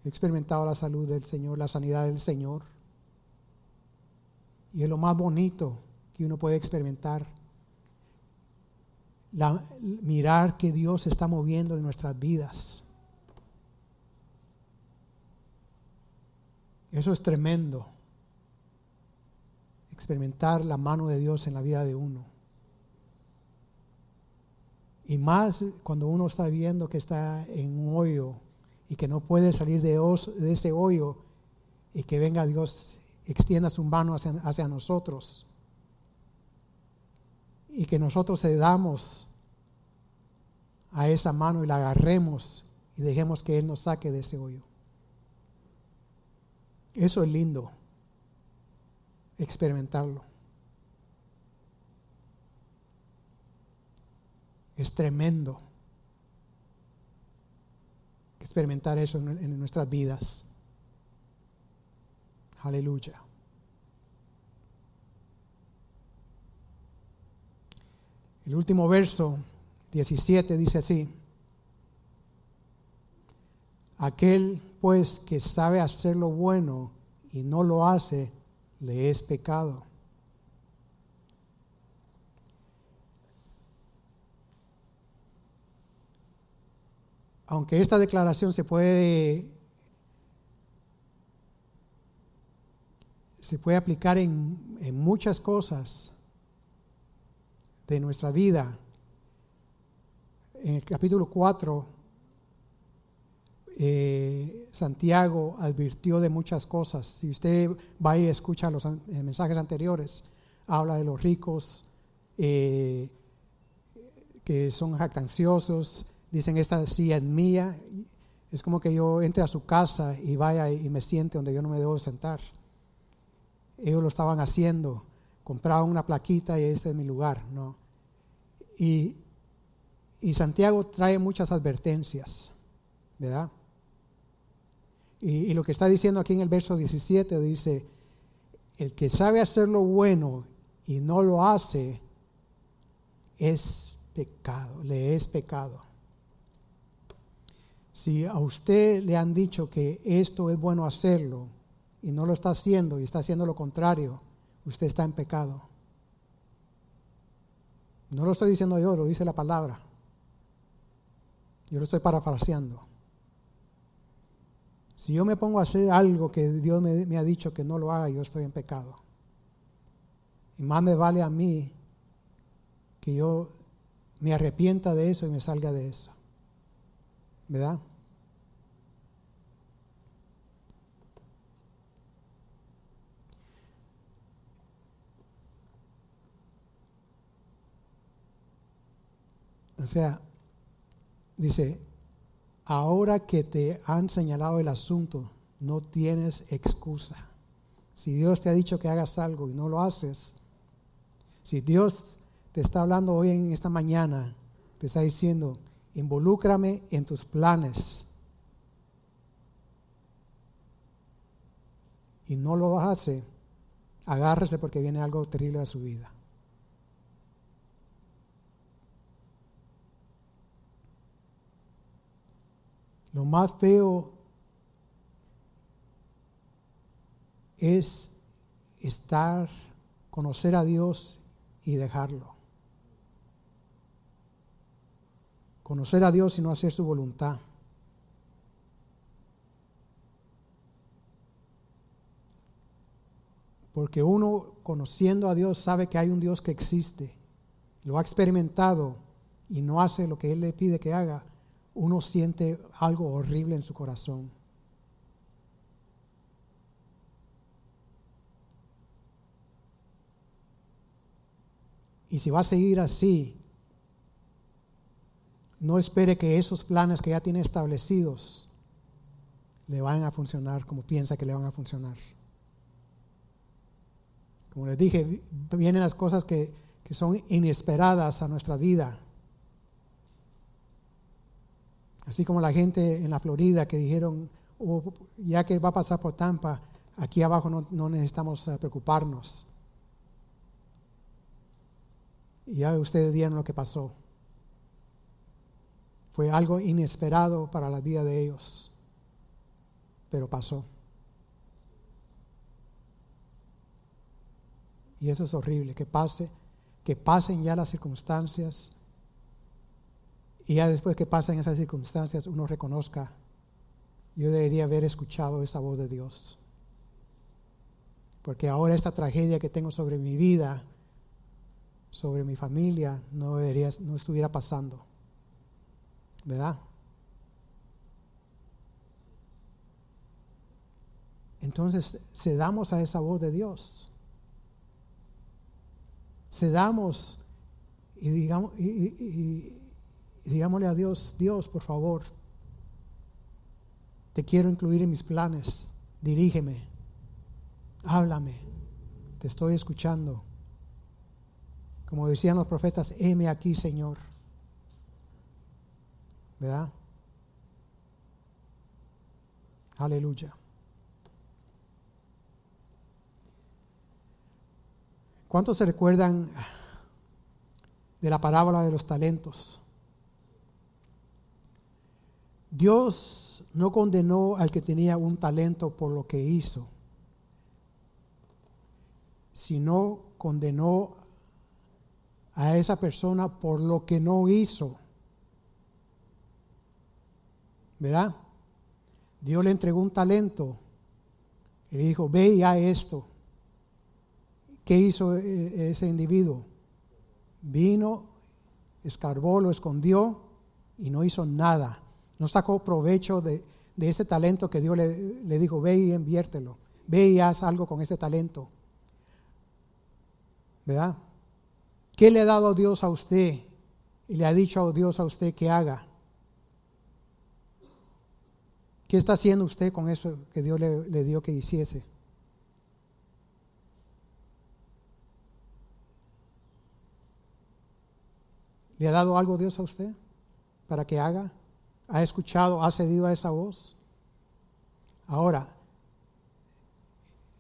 He experimentado la salud del Señor, la sanidad del Señor. Y es lo más bonito que uno puede experimentar mirar que Dios está moviendo en nuestras vidas. Eso es tremendo. Experimentar la mano de Dios en la vida de uno. Y más cuando uno está viendo que está en un hoyo y que no puede salir de, ese hoyo y que venga Dios, extienda su mano hacia, hacia nosotros y que nosotros cedamos a esa mano y la agarremos y dejemos que Él nos saque de ese hoyo. Eso es lindo, experimentarlo. Es tremendo experimentar eso en, nuestras vidas. Aleluya. El último verso 17 dice así. Aquel pues que sabe hacer lo bueno y no lo hace, le es pecado. Aunque esta declaración se puede se puede aplicar en, en muchas cosas, de nuestra vida. En el capítulo 4, eh, Santiago advirtió de muchas cosas. Si usted va y escucha los eh, mensajes anteriores, habla de los ricos eh, que son jactanciosos, dicen esta sí es mía. Es como que yo entre a su casa y vaya y me siente donde yo no me debo sentar. Ellos lo estaban haciendo compraban una plaquita y este es mi lugar, ¿no? Y, Santiago trae muchas advertencias, ¿verdad? Y, y, lo que está diciendo aquí en el verso 17 dice, el que sabe hacer lo bueno y no lo hace, es pecado, le es pecado. Si a usted le han dicho que esto es bueno hacerlo y no lo está haciendo y está haciendo lo contrario, usted está en pecado. No lo estoy diciendo yo, lo dice la palabra. Yo lo estoy parafraseando. Si yo me pongo a hacer algo que Dios me, ha dicho que no lo haga, yo estoy en pecado. Y más me vale a mí que yo me arrepienta de eso y me salga de eso. ¿Verdad? O sea, dice, ahora que te han señalado el asunto, no tienes excusa. Si Dios te ha dicho que hagas algo y no lo haces, si Dios te está hablando hoy en esta mañana, te está diciendo, involúcrame en tus planes, y no lo hace, agárrese porque viene algo terrible a su vida. Lo más feo es estar, conocer a Dios y dejarlo. Conocer a Dios y no hacer su voluntad. Porque uno conociendo a Dios sabe que hay un Dios que existe, lo ha experimentado y no hace lo que Él le pide que haga, uno siente algo horrible en su corazón. Y si va a seguir así, no espere que esos planes que ya tiene establecidos le vayan a funcionar como piensa que le van a funcionar. Como les dije, vienen las cosas que, que son inesperadas a nuestra vida. Así como la gente en la Florida que dijeron, oh, ya que va a pasar por Tampa, aquí abajo no, necesitamos eh, preocuparnos. Y ya ustedes vieron lo que pasó. Fue algo inesperado para la vida de ellos, pero pasó. Y eso es horrible, que pase, que pasen ya las circunstancias y ya después que pasen esas circunstancias uno reconozca, yo debería haber escuchado esa voz de Dios. Porque ahora esta tragedia que tengo sobre mi vida, sobre mi familia, no, debería, no estuviera pasando. ¿Verdad? Entonces, cedamos a esa voz de Dios. Cedamos y, digamos, digámosle a Dios, Dios, por favor, te quiero incluir en mis planes, dirígeme, háblame, te estoy escuchando. Como decían los profetas, heme aquí, Señor. ¿Verdad? Aleluya. ¿Cuántos se recuerdan de la parábola de los talentos? Dios no condenó al que tenía un talento por lo que hizo, sino condenó a esa persona por lo que no hizo. ¿Verdad? Dios le entregó un talento y le dijo, ve y haz esto. ¿Qué hizo e-, ese individuo? Vino, escarbó, lo escondió y no hizo nada. No sacó provecho de, ese talento que Dios le, le, dijo, ve y inviértelo. Ve y haz algo con ese talento. ¿Verdad? ¿Qué le ha dado Dios a usted? Y le ha dicho Dios a usted que haga. ¿Qué está haciendo usted con eso que Dios le, le dio que hiciese? ¿Le ha dado algo Dios a usted para que haga? ¿Ha escuchado, ha cedido a esa voz? Ahora,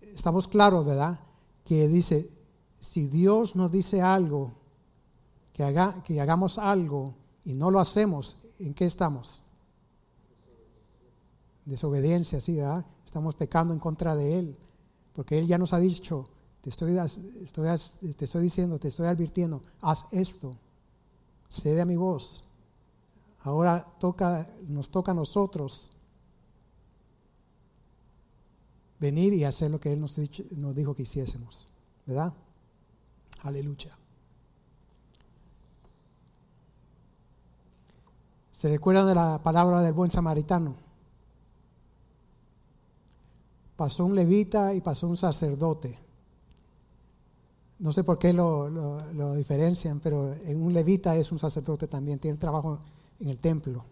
estamos claros, ¿verdad? Que dice, si Dios nos dice algo, que, haga, que hagamos algo y no lo hacemos, ¿en qué estamos? Desobediencia, sí, ¿verdad? Estamos pecando en contra de Él, porque Él ya nos ha dicho, te estoy, te estoy diciendo, te estoy advirtiendo, haz esto, cede a mi voz. Ahora toca, nos toca a nosotros venir y hacer lo que Él nos, dijo que hiciésemos, ¿verdad? Aleluya. ¿Se recuerdan de la palabra del buen samaritano? Pasó un levita y pasó un sacerdote. No sé por qué lo, lo diferencian, pero un levita es un sacerdote también, tiene trabajo en el templo,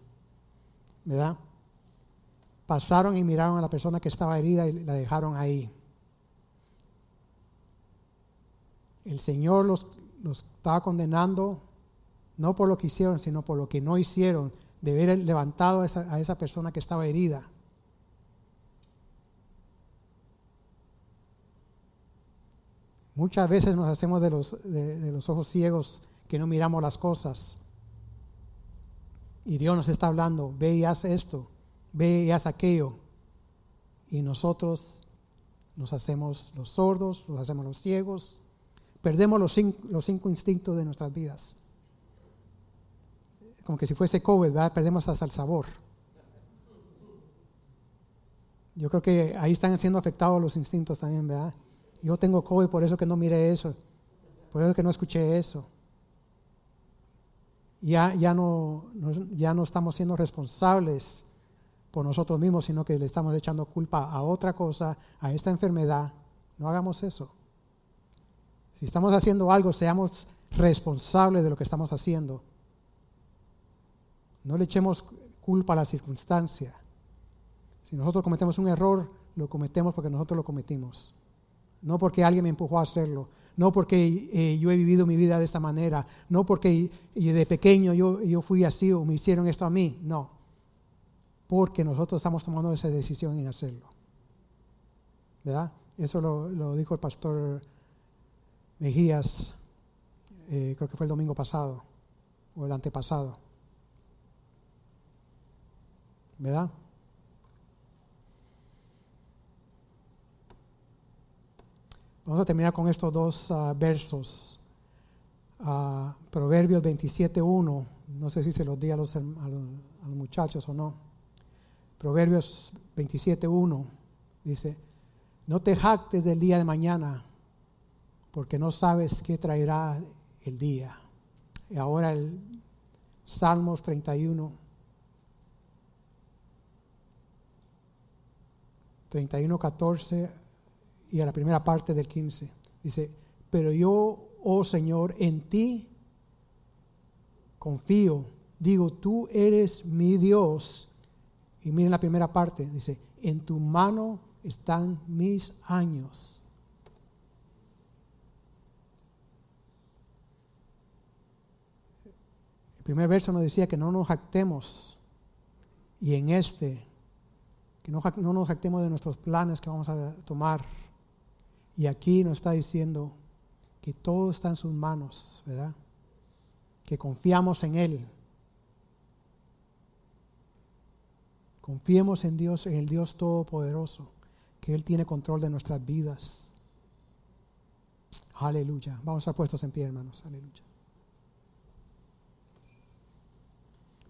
¿verdad? Pasaron y miraron a la persona que estaba herida y la dejaron ahí. El Señor los, estaba condenando no por lo que hicieron, sino por lo que no hicieron, de haber levantado a esa, persona que estaba herida. Muchas veces nos hacemos de los, de los ojos ciegos que no miramos las cosas. Y Dios nos está hablando, ve y haz esto, ve y haz aquello. Y nosotros nos hacemos los sordos, nos hacemos los ciegos, perdemos los cinco, instintos de nuestras vidas. Como que si fuese COVID. Perdemos hasta el sabor. Yo creo que ahí están siendo afectados los instintos también, ¿verdad? Yo tengo COVID, por eso que no miré eso, por eso que no escuché eso. Ya, ya, no, ya no estamos siendo responsables por nosotros mismos, sino que le estamos echando culpa a otra cosa, a esta enfermedad. No hagamos eso. Si estamos haciendo algo, seamos responsables de lo que estamos haciendo. No le echemos culpa a la circunstancia. Si nosotros cometemos un error, lo cometemos porque nosotros lo cometimos. No porque alguien me empujó a hacerlo. No porque eh, yo he vivido mi vida de esta manera. No porque de pequeño yo, yo fui así o me hicieron esto a mí. No porque nosotros estamos tomando esa decisión en hacerlo. ¿Verdad? Eso lo, dijo el pastor Mejías, eh, creo que fue el domingo pasado o el antepasado. ¿Verdad? Vamos a terminar con estos dos ah, versos. Uh, Proverbios 27.1, no sé si se los di a los, a los muchachos o no. Proverbios 27.1 dice, no te jactes del día de mañana, porque no sabes qué traerá el día. Y ahora el Salmos 31. 31, 14 y a la primera parte del 15. Dice, pero yo, oh Señor, en ti confío. Digo, tú eres mi Dios y miren la primera parte, dice, en tu mano están mis años. El primer verso nos decía que no nos jactemos. Y en este, que no, no nos jactemos de nuestros planes que vamos a tomar. Y aquí nos está diciendo que todo está en sus manos, ¿verdad? Que confiamos en Él Confiemos en Dios, en el Dios Todopoderoso, que Él tiene control de nuestras vidas. Aleluya. Vamos a puestos en pie, hermanos. Aleluya.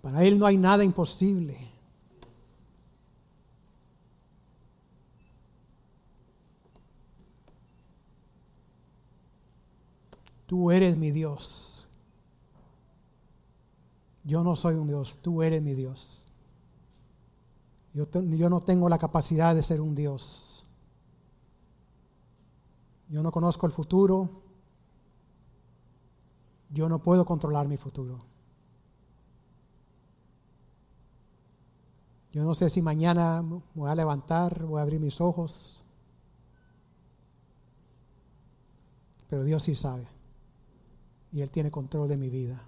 Para Él no hay nada imposible. Tú eres mi Dios. Yo no soy un Dios, tú eres mi Dios. Yo, no tengo la capacidad de ser un Dios. Yo no conozco el futuro. Yo no puedo controlar mi futuro. Yo no sé si mañana voy a levantar, voy a abrir mis ojos. Pero Dios sí sabe. Y Él tiene control de mi vida.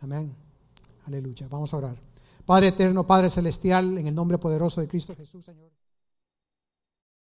Amén. Aleluya. Vamos a orar. Padre eterno, Padre celestial, en el nombre poderoso de Cristo Jesús, Señor.